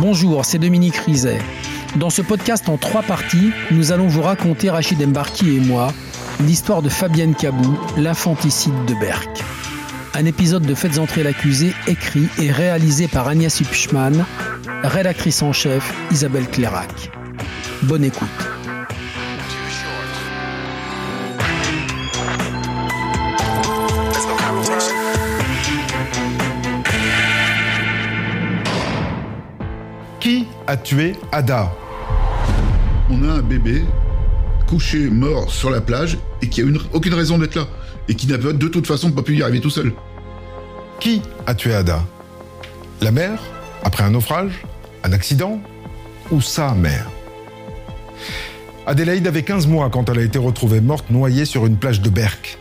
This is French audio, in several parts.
Bonjour, c'est Dominique Rizet. Dans ce podcast en trois parties, nous allons vous raconter, Rachid Embarki et moi, l'histoire de Fabienne Cabou, l'infanticide de Berck. Un épisode de Faites entrer l'accusé écrit et réalisé par Agnès Hupschmann, rédactrice en chef Isabelle Clairac. Bonne écoute. A tué Ada On a un bébé couché, mort sur la plage et qui a une- aucune raison d'être là. Et qui n'a de toute façon pas pu y arriver tout seul. Qui a tué Ada? La mère Après un naufrage Un accident Ou sa mère? Adélaïde avait 15 mois quand elle a été retrouvée morte noyée sur une plage de Berck.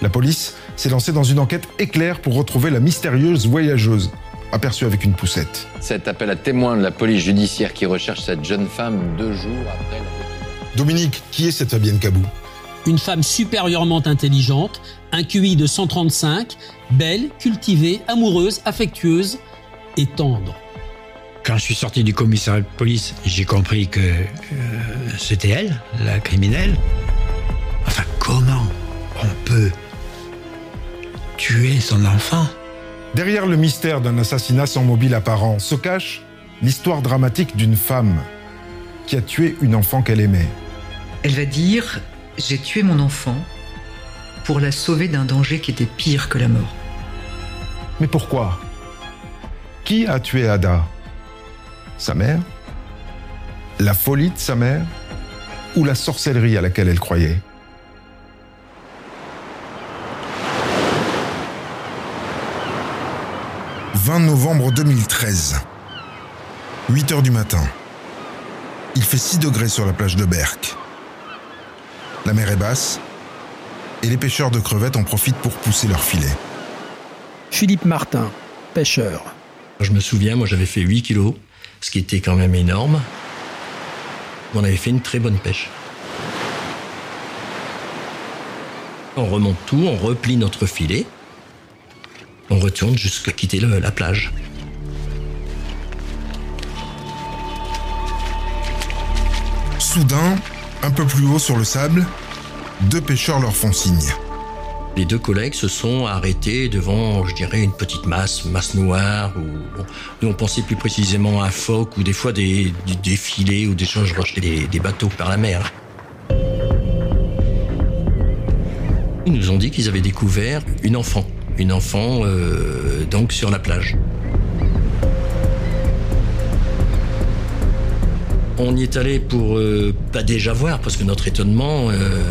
La police s'est lancée dans une enquête éclair pour retrouver la mystérieuse voyageuse, aperçue avec une poussette. Cet appel à témoins de la police judiciaire qui recherche cette jeune femme deux jours après la Dominique, qui est cette Fabienne Cabou? Une femme supérieurement intelligente, un QI de 135, belle, cultivée, amoureuse, affectueuse et tendre. Quand je suis sorti du commissariat de police, j'ai compris que euh, c'était elle, la criminelle. Enfin, comment on peut tuer son enfant? Derrière le mystère d'un assassinat sans mobile apparent se cache l'histoire dramatique d'une femme qui a tué une enfant qu'elle aimait. Elle va dire J'ai tué mon enfant pour la sauver d'un danger qui était pire que la mort. Mais pourquoi? Qui a tué Ada? Sa mère? La folie de sa mère? Ou la sorcellerie à laquelle elle croyait? 20 novembre 2013. 8 heures du matin. Il fait 6 degrés sur la plage de Berck. La mer est basse et les pêcheurs de crevettes en profitent pour pousser leurs filets. Philippe Martin, pêcheur. Je me souviens, moi j'avais fait 8 kilos, ce qui était quand même énorme. On avait fait une très bonne pêche. On remonte tout, on replie notre filet. On retourne jusqu'à quitter le- la plage. Soudain, un peu plus haut sur le sable, deux pêcheurs leur font signe. Les deux collègues se sont arrêtés devant, je dirais, une petite masse, masse noire, ou bon, nous on pensait plus précisément à un phoque, ou des fois des, des, des filets, ou des choses rejetées des, des bateaux par la mer. Ils nous ont dit qu'ils avaient découvert une enfant, une enfant euh, donc sur la plage. On y est allé pour euh, pas déjà voir, parce que notre étonnement, euh,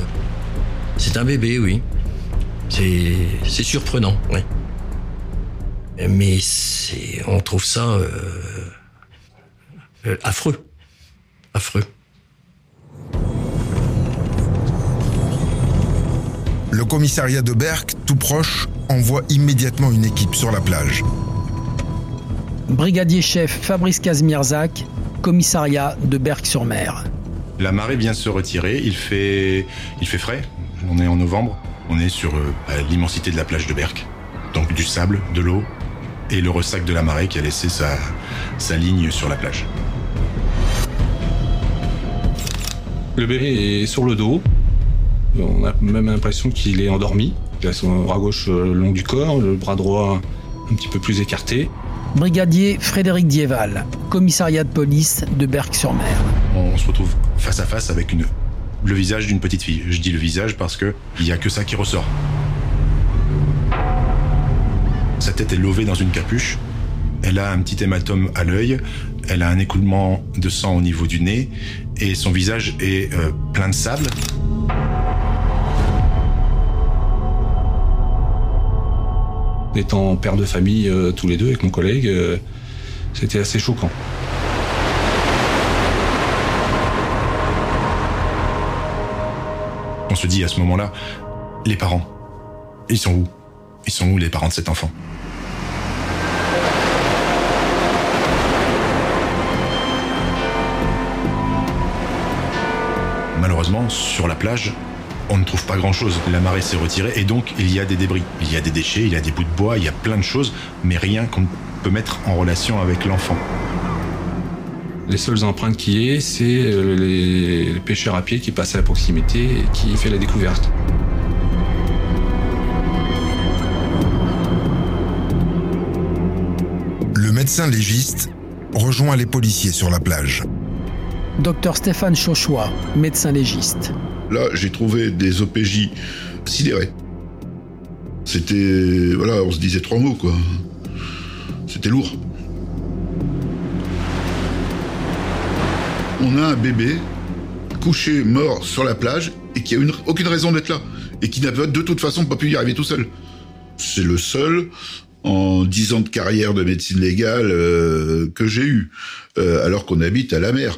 c'est un bébé, oui. C'est surprenant, ouais. Mais on trouve ça affreux, affreux. Le commissariat de Berck, tout proche, envoie immédiatement une équipe sur la plage. Brigadier chef Fabrice Kazmierzak, commissariat de Berck-sur-Mer. La marée vient de se retirer, il fait, il fait frais, on est en novembre, on est sur euh, bah, l'immensité de la plage de Berck. Donc du sable, de l'eau et le ressac de la marée qui a laissé sa, sa ligne sur la plage. Le bébé est sur le dos. On a même l'impression qu'il est endormi. Il a son bras gauche euh, le long du corps, le bras droit un petit peu plus écarté. Brigadier Frédéric Dieval, commissariat de police de Berck-sur-Mer. On se retrouve face à face avec une, le visage d'une petite fille. Je dis le visage parce que il y a que ça qui ressort. Sa tête est levée dans une capuche. Elle a un petit hématome à l'œil. Elle a un écoulement de sang au niveau du nez. Et son visage est euh, plein de sable. Étant père de famille euh, tous les deux avec mon collègue, euh, c'était assez choquant. On se dit à ce moment-là, les parents, ils sont où? Ils sont où les parents de cet enfant? Malheureusement, sur la plage, on ne trouve pas grand-chose. La marée s'est retirée et donc il y a des débris. Il y a des déchets, il y a des bouts de bois, il y a plein de choses, mais rien qu'on peut mettre en relation avec l'enfant. Les seules empreintes qu'il y ait, c'est euh, les, les pêcheurs à pied qui passent à la proximité et qui fait la découverte. Le médecin légiste rejoint les policiers sur la plage. Docteur Stéphane Chauchois, médecin légiste. Là, j'ai trouvé des OPJ sidérés. C'était. Voilà, on se disait trois mots, quoi. C'était lourd. On a un bébé couché, mort sur la plage, et qui a une- aucune raison d'être là. Et qui n'a de toute façon pas pu y arriver tout seul. C'est le seul en dix ans de carrière de médecine légale euh, que j'ai eu, euh, alors qu'on habite à la mer.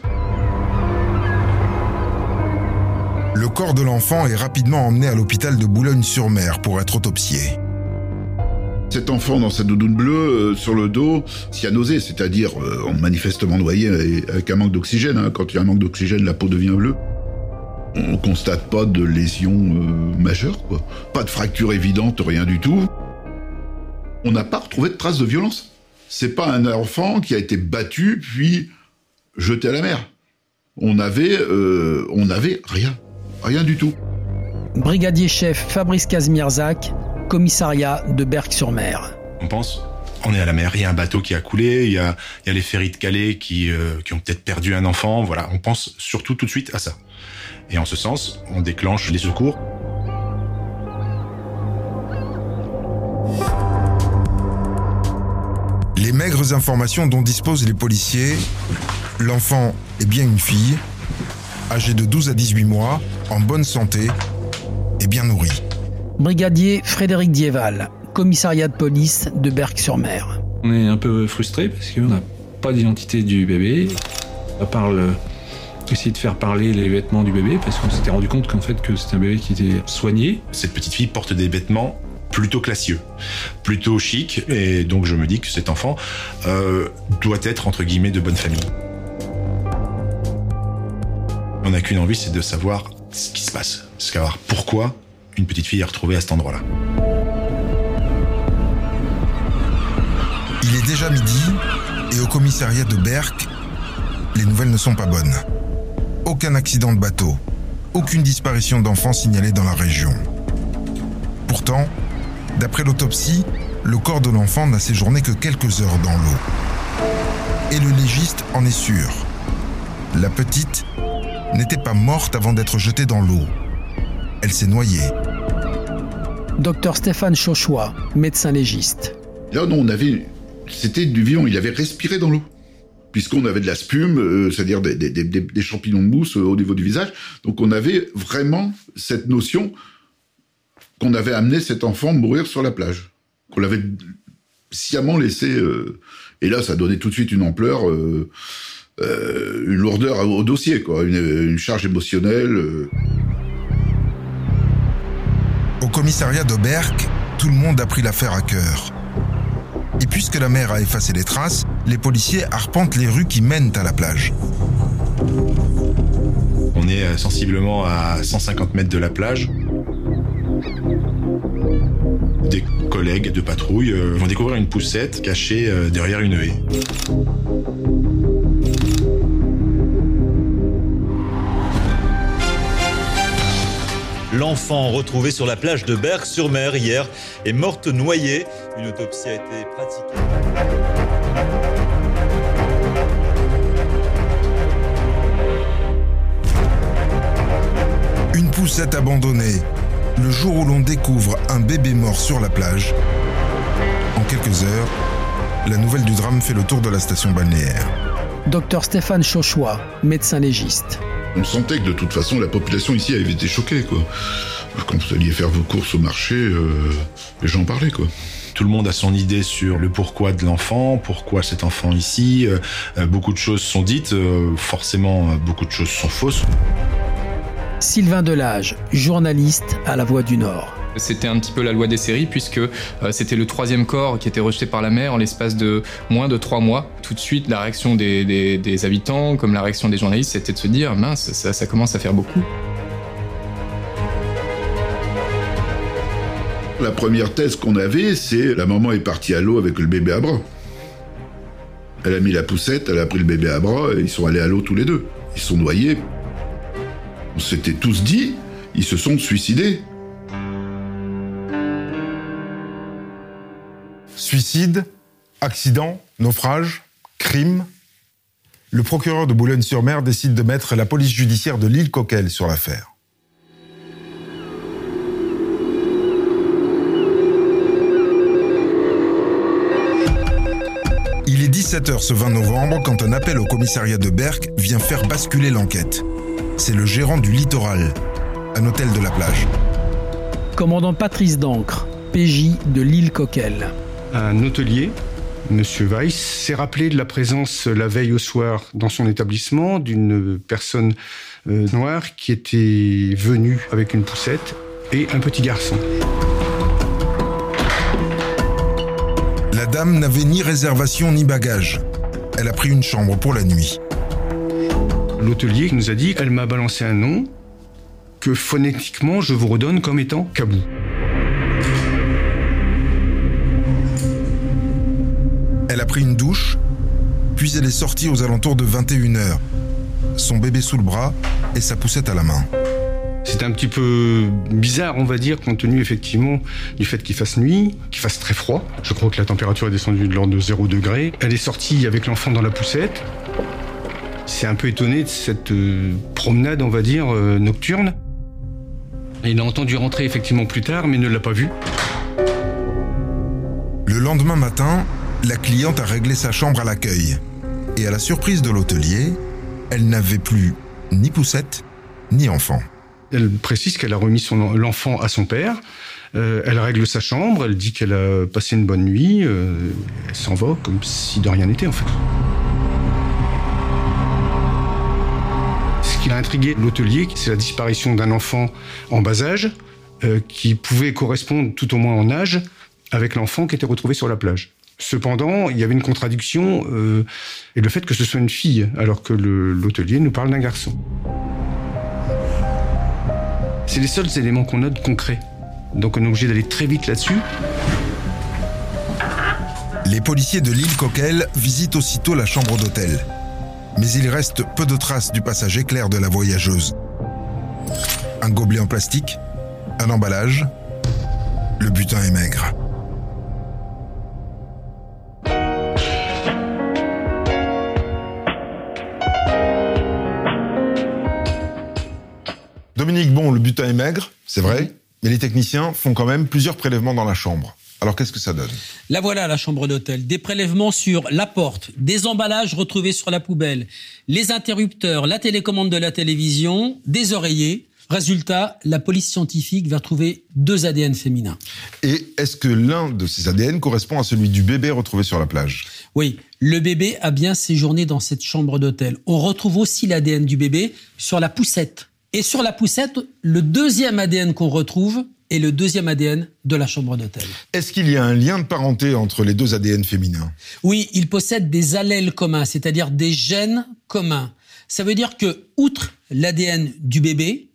Corps de l'enfant est rapidement emmené à l'hôpital de Boulogne-sur-Mer pour être autopsié. Cet enfant dans sa doudoune bleue euh, sur le dos, cyanosé, c'est-à-dire euh, manifestement noyé avec un manque d'oxygène. hein. Quand il y a un manque d'oxygène, la peau devient bleue. On constate pas de lésion euh, majeure, quoi. Pas de fracture évidente, rien du tout. On n'a pas retrouvé de traces de violence. C'est pas un enfant qui a été battu puis jeté à la mer. On avait, euh, on avait rien, rien du tout. Brigadier chef Fabrice Casemirzac, commissariat de Berck-sur-Mer. On pense, on est à la mer, il y a un bateau qui a coulé, il y a, il y a les ferries de Calais qui, euh, qui ont peut-être perdu un enfant. Voilà, on pense surtout tout de suite à ça. Et en ce sens, on déclenche les secours. Les maigres informations dont disposent les policiers, l'enfant est bien une fille, âgée de 12 à 18 mois, en bonne santé et bien nourrie. Brigadier Frédéric Dieval, commissariat de police de Berck-sur-Mer. On est un peu frustré parce qu'on n'a pas d'identité du bébé. À part le- essayer de faire parler les vêtements du bébé parce qu'on s'était rendu compte qu'en fait que c'était un bébé qui était soigné. Cette petite fille porte des vêtements plutôt classieux, plutôt chic, et donc je me dis que cet enfant euh, doit être entre guillemets de bonne famille. On n'a qu'une envie, c'est de savoir ce qui se passe, savoir pourquoi une petite fille est retrouvée à cet endroit-là. Il est déjà midi et au commissariat de Berck, les nouvelles ne sont pas bonnes. Aucun accident de bateau, aucune disparition d'enfants signalée dans la région. Pourtant, d'après l'autopsie, le corps de l'enfant n'a séjourné que quelques heures dans l'eau. Et le légiste en est sûr. La petite n'était pas morte avant d'être jetée dans l'eau. Elle s'est noyée. Docteur Stéphane Chauchois, médecin légiste. Là, non, on avait. C'était du vivant, il avait respiré dans l'eau. Puisqu'on avait de la spume, euh, c'est-à-dire des, des- des- des champignons de mousse euh, au niveau du visage. Donc on avait vraiment cette notion qu'on avait amené cet enfant mourir sur la plage. Qu'on l'avait sciemment laissé. euh, et là, ça donnait tout de suite une ampleur, euh, une lourdeur au, au dossier, quoi, une, une charge émotionnelle. euh. Au commissariat de Berck, tout le monde a pris l'affaire à cœur. Et puisque la mer a effacé les traces, les policiers arpentent les rues qui mènent à la plage. On est euh, sensiblement à 150 mètres de la plage. Des collègues de patrouille vont découvrir une poussette cachée derrière une haie. L'enfant retrouvé sur la plage de Berck-sur-Mer hier est morte noyée. Une autopsie a été pratiquée. Une poussette abandonnée, le jour où l'on découvre un bébé mort sur la plage. En quelques heures, la nouvelle du drame fait le tour de la station balnéaire. Docteur Stéphane Chauchois, médecin légiste. On sentait que de toute façon, la population ici avait été choquée, quoi. Quand vous alliez faire vos courses au marché, euh, les gens parlaient, quoi. Tout le monde a son idée sur le pourquoi de l'enfant, pourquoi cet enfant ici. Euh, euh, beaucoup de choses sont dites, euh, forcément beaucoup de choses sont fausses. Sylvain Delage, journaliste à La Voix du Nord. C'était un petit peu la loi des séries puisque c'était le troisième corps qui était rejeté par la mer en l'espace de moins de trois mois. Tout de suite, la réaction des, habitants, comme la réaction des journalistes, c'était de se dire mince, ça commence à faire beaucoup. La première thèse qu'on avait, c'est la maman est partie à l'eau avec le bébé à bras. Elle a mis la poussette, elle a pris le bébé à bras et ils sont allés à l'eau tous les deux. Ils sont noyés. On s'était tous dit, ils se sont suicidés. Suicide, accident, naufrage, crime. Le procureur de Boulogne-sur-Mer décide de mettre la police judiciaire de l'île Coquel sur l'affaire. Il est 17h ce 20 novembre quand un appel au commissariat de Berck vient faire basculer l'enquête. C'est le gérant du littoral, un hôtel de la plage. Commandant Patrice Dancre, PJ de l'île Coquel. Un hôtelier, M. Weiss, s'est rappelé de la présence la veille au soir dans son établissement d'une personne euh, noire qui était venue avec une poussette et un petit garçon. La dame n'avait ni réservation ni bagage. Elle a pris une chambre pour la nuit. L'hôtelier nous a dit, elle m'a balancé un nom que phonétiquement je vous redonne comme étant Kabou. Pris une douche, puis elle est sortie aux alentours de 21h, son bébé sous le bras et sa poussette à la main. C'est un petit peu bizarre, on va dire, compte tenu effectivement du fait qu'il fasse nuit, qu'il fasse très froid. Je crois que la température est descendue de l'ordre de 0 degré. Elle est sortie avec l'enfant dans la poussette. C'est un peu étonné de cette euh, promenade, on va dire, euh, nocturne. Il a entendu rentrer effectivement plus tard, mais ne l'a pas vu. Le lendemain matin, la cliente a réglé sa chambre à l'accueil. Et à la surprise de l'hôtelier, elle n'avait plus ni poussette, ni enfant. Elle précise qu'elle a remis l'enfant à son père. Euh, elle règle sa chambre, elle dit qu'elle a passé une bonne nuit. Euh, elle s'en va comme si de rien n'était en fait. Ce qui a intrigué l'hôtelier, c'est la disparition d'un enfant en bas âge euh, qui pouvait correspondre tout au moins en âge avec l'enfant qui était retrouvé sur la plage. Cependant, il y avait une contradiction et le fait que ce soit une fille alors que l'hôtelier nous parle d'un garçon. C'est les seuls éléments qu'on a de concret. Donc on est obligé d'aller très vite là-dessus. Les policiers de l'île Coquel visitent aussitôt la chambre d'hôtel. Mais il reste peu de traces du passage éclair de la voyageuse. Un gobelet en plastique, un emballage, le butin est maigre. Dominique, bon, le butin est maigre, c'est vrai, mais les techniciens font quand même plusieurs prélèvements dans la chambre. Alors qu'est-ce que ça donne? La voilà, la chambre d'hôtel. Des prélèvements sur la porte, des emballages retrouvés sur la poubelle, les interrupteurs, la télécommande de la télévision, des oreillers. Résultat, la police scientifique va trouver deux ADN féminins. Et est-ce que l'un de ces ADN correspond à celui du bébé retrouvé sur la plage? Oui, le bébé a bien séjourné dans cette chambre d'hôtel. On retrouve aussi l'ADN du bébé sur la poussette et sur la poussette, le deuxième ADN qu'on retrouve est le deuxième ADN de la chambre d'hôtel. Est-ce qu'il y a un lien de parenté entre les deux ADN féminins? Oui, ils possèdent des allèles communs, c'est-à-dire des gènes communs. Ça veut dire que, outre l'ADN du bébé,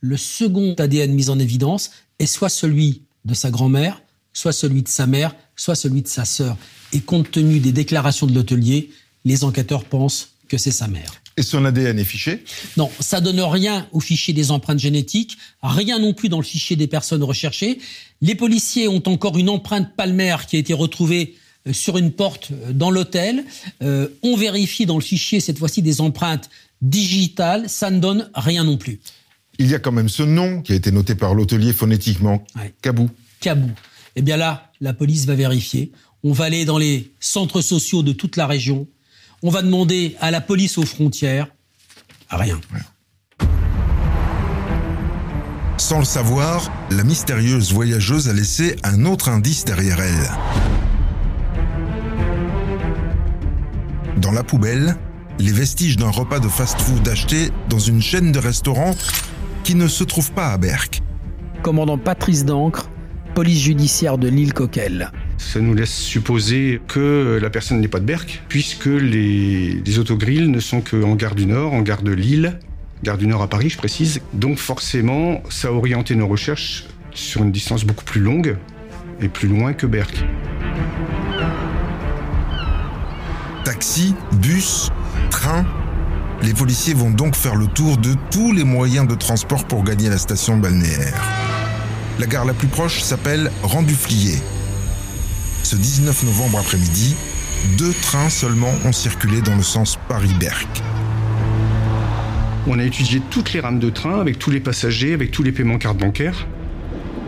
le second ADN mis en évidence est soit celui de sa grand-mère, soit celui de sa mère, soit celui de sa sœur. Et compte tenu des déclarations de l'hôtelier, les enquêteurs pensent que c'est sa mère. Et son ADN est fiché Non, ça donne rien au fichier des empreintes génétiques, rien non plus dans le fichier des personnes recherchées. Les policiers ont encore une empreinte palmaire qui a été retrouvée euh, sur une porte euh, dans l'hôtel. Euh, on vérifie dans le fichier cette fois-ci des empreintes digitales, ça ne donne rien non plus. Il y a quand même ce nom qui a été noté par l'hôtelier phonétiquement, Cabou. Cabou. Eh bien là, la police va vérifier. On va aller dans les centres sociaux de toute la région on va demander à la police aux frontières rien. Sans le savoir, la mystérieuse voyageuse a laissé un autre indice derrière elle. Dans la poubelle, les vestiges d'un repas de fast-food acheté dans une chaîne de restaurants qui ne se trouve pas à Berck. Commandant Patrice Dancre, police judiciaire de l'île Coquelle. Ça nous laisse supposer que la personne n'est pas de Berck, puisque les, les autogrilles ne sont qu'en gare du Nord, en gare de Lille, gare du Nord à Paris, je précise. Donc forcément, ça a orienté nos recherches sur une distance beaucoup plus longue et plus loin que Berck. Taxi, bus, train. Les policiers vont donc faire le tour de tous les moyens de transport pour gagner la station balnéaire. La gare la plus proche s'appelle Rambouillet. Ce 19 novembre après-midi, deux trains seulement ont circulé dans le sens Paris-Berck. On a étudié toutes les rames de train avec tous les passagers, avec tous les paiements carte bancaire.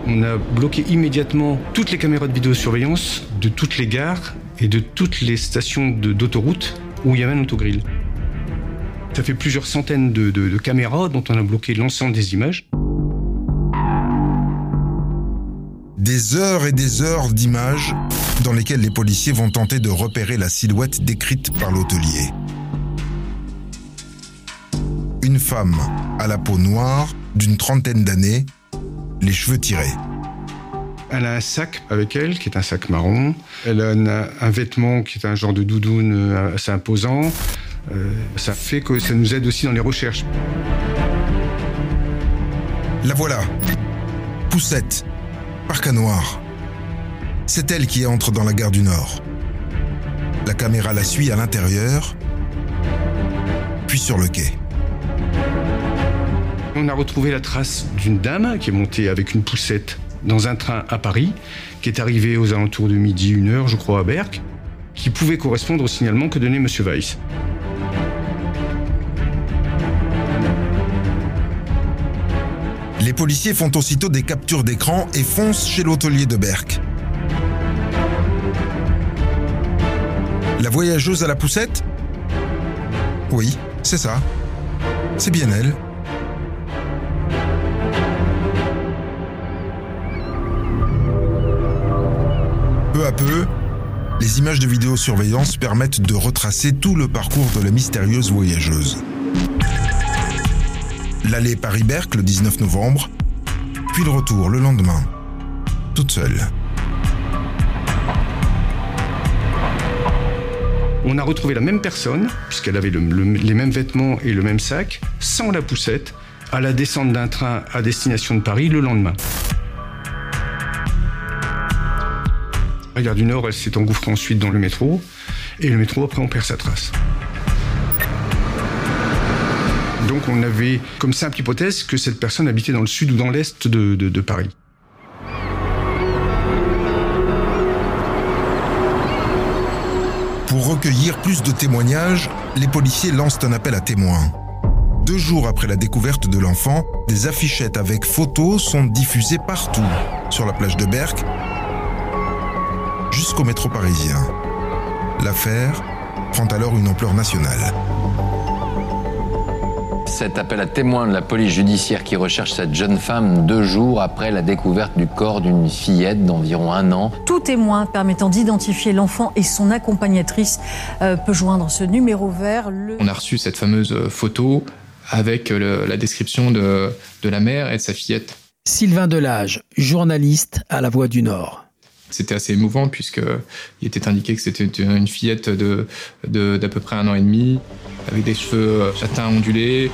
On a bloqué immédiatement toutes les caméras de vidéosurveillance de toutes les gares et de toutes les stations d'autoroute où il y avait un autogrill. Ça fait plusieurs centaines de, de- de caméras dont on a bloqué l'ensemble des images. Des heures et des heures d'images dans lesquelles les policiers vont tenter de repérer la silhouette décrite par l'hôtelier. Une femme à la peau noire, d'une trentaine d'années, les cheveux tirés. Elle a un sac avec elle, qui est un sac marron. Elle a un, un vêtement qui est un genre de doudoune euh, assez imposant. Euh, ça fait que ça nous aide aussi dans les recherches. La voilà. Poussette, parc à noir. C'est elle qui entre dans la gare du Nord. La caméra la suit à l'intérieur, puis sur le quai. On a retrouvé la trace d'une dame qui est montée avec une poussette dans un train à Paris, qui est arrivée aux alentours de midi, une heure, je crois, à Berck, qui pouvait correspondre au signalement que donnait M. Weiss. Les policiers font aussitôt des captures d'écran et foncent chez l'hôtelier de Berck. La voyageuse à la poussette Oui, c'est ça. C'est bien elle. Peu à peu, les images de vidéosurveillance permettent de retracer tout le parcours de la mystérieuse voyageuse. L'aller Paris-Berck le 19 novembre, puis le retour le lendemain, toute seule. On a retrouvé la même personne, puisqu'elle avait le- le- les mêmes vêtements et le même sac, sans la poussette, à la descente d'un train à destination de Paris le lendemain. La gare du Nord, elle s'est engouffrée ensuite dans le métro, et le métro, après, on perd sa trace. Donc on avait comme simple hypothèse que cette personne habitait dans le sud ou dans l'est de Paris. Recueillir plus de témoignages, les policiers lancent un appel à témoins. Deux jours après la découverte de l'enfant, des affichettes avec photos sont diffusées partout, sur la plage de Berck, jusqu'au métro parisien. L'affaire prend alors une ampleur nationale. Cet appel à témoins de la police judiciaire qui recherche cette jeune femme deux jours après la découverte du corps d'une fillette d'environ un an. Tout témoin permettant d'identifier l'enfant et son accompagnatrice euh, peut joindre ce numéro vert. Le... On a reçu cette fameuse photo avec le- la description de, de la mère et de sa fillette. Sylvain Delage, journaliste à La Voix du Nord. C'était assez émouvant puisque il était indiqué que c'était une fillette de d'à peu près un an et demi, avec des cheveux châtains ondulés.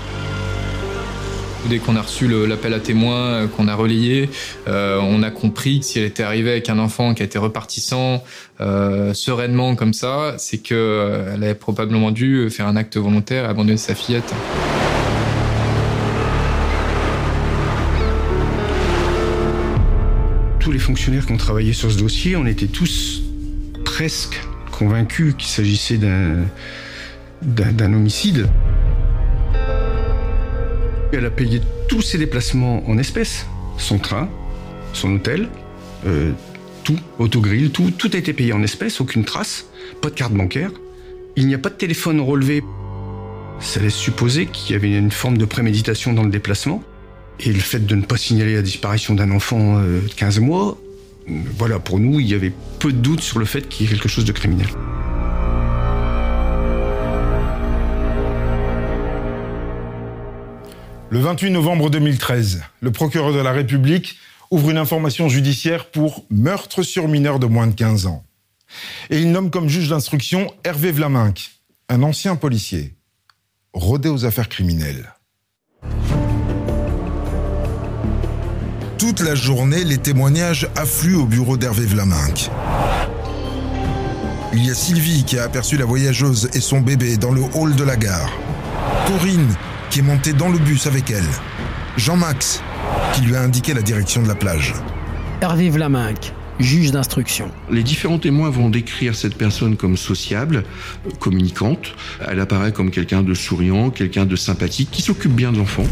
Dès qu'on a reçu l'appel à témoins, euh, qu'on a relayé, euh, on a compris que si elle était arrivée avec un enfant qui a été repartissant euh, sereinement comme ça, c'est que euh, elle avait probablement dû faire un acte volontaire et abandonner sa fillette. Les fonctionnaires qui ont travaillé sur ce dossier, on était tous presque convaincus qu'il s'agissait d'un homicide. Elle a payé tous ses déplacements en espèces, son train, son hôtel, euh, tout, autogrill, tout, tout a été payé en espèces, aucune trace, pas de carte bancaire. Il n'y a pas de téléphone relevé. Ça laisse supposer qu'il y avait une forme de préméditation dans le déplacement. Et le fait de ne pas signaler la disparition d'un enfant euh, de 15 mois, voilà, pour nous, il y avait peu de doute sur le fait qu'il y ait quelque chose de criminel. Le 28 novembre 2013, le procureur de la République ouvre une information judiciaire pour meurtre sur mineur de moins de 15 ans. Et il nomme comme juge d'instruction Hervé Vlaminck, un ancien policier, rodé aux affaires criminelles. Toute la journée, les témoignages affluent au bureau d'Hervé Vlaminck. Il y a Sylvie qui a aperçu la voyageuse et son bébé dans le hall de la gare. Corinne qui est montée dans le bus avec elle. Jean-Max qui lui a indiqué la direction de la plage. Hervé Vlaminck, juge d'instruction. Les différents témoins vont décrire cette personne comme sociable, communicante. Elle apparaît comme quelqu'un de souriant, quelqu'un de sympathique, qui s'occupe bien de l'enfant.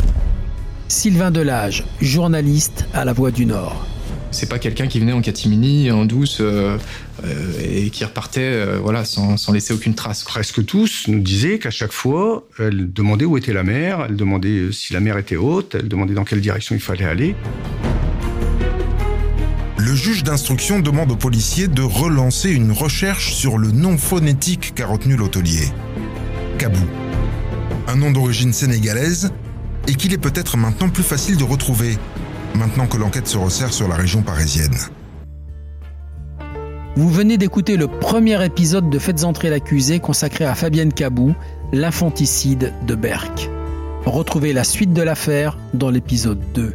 Sylvain Delage, journaliste à La Voix du Nord. C'est pas quelqu'un qui venait en catimini, en douce, euh, euh, et qui repartait euh, voilà, sans, sans laisser aucune trace. Presque tous nous disaient qu'à chaque fois, elle demandait où était la mer, elle demandait si la mer était haute, elle demandait dans quelle direction il fallait aller. Le juge d'instruction demande aux policiers de relancer une recherche sur le nom phonétique qu'a retenu l'hôtelier. Kabou. Un nom d'origine sénégalaise et qu'il est peut-être maintenant plus facile de retrouver, maintenant que l'enquête se resserre sur la région parisienne. Vous venez d'écouter le premier épisode de Faites entrer l'accusé consacré à Fabienne Cabou, l'infanticide de Berck. Retrouvez la suite de l'affaire dans l'épisode 2.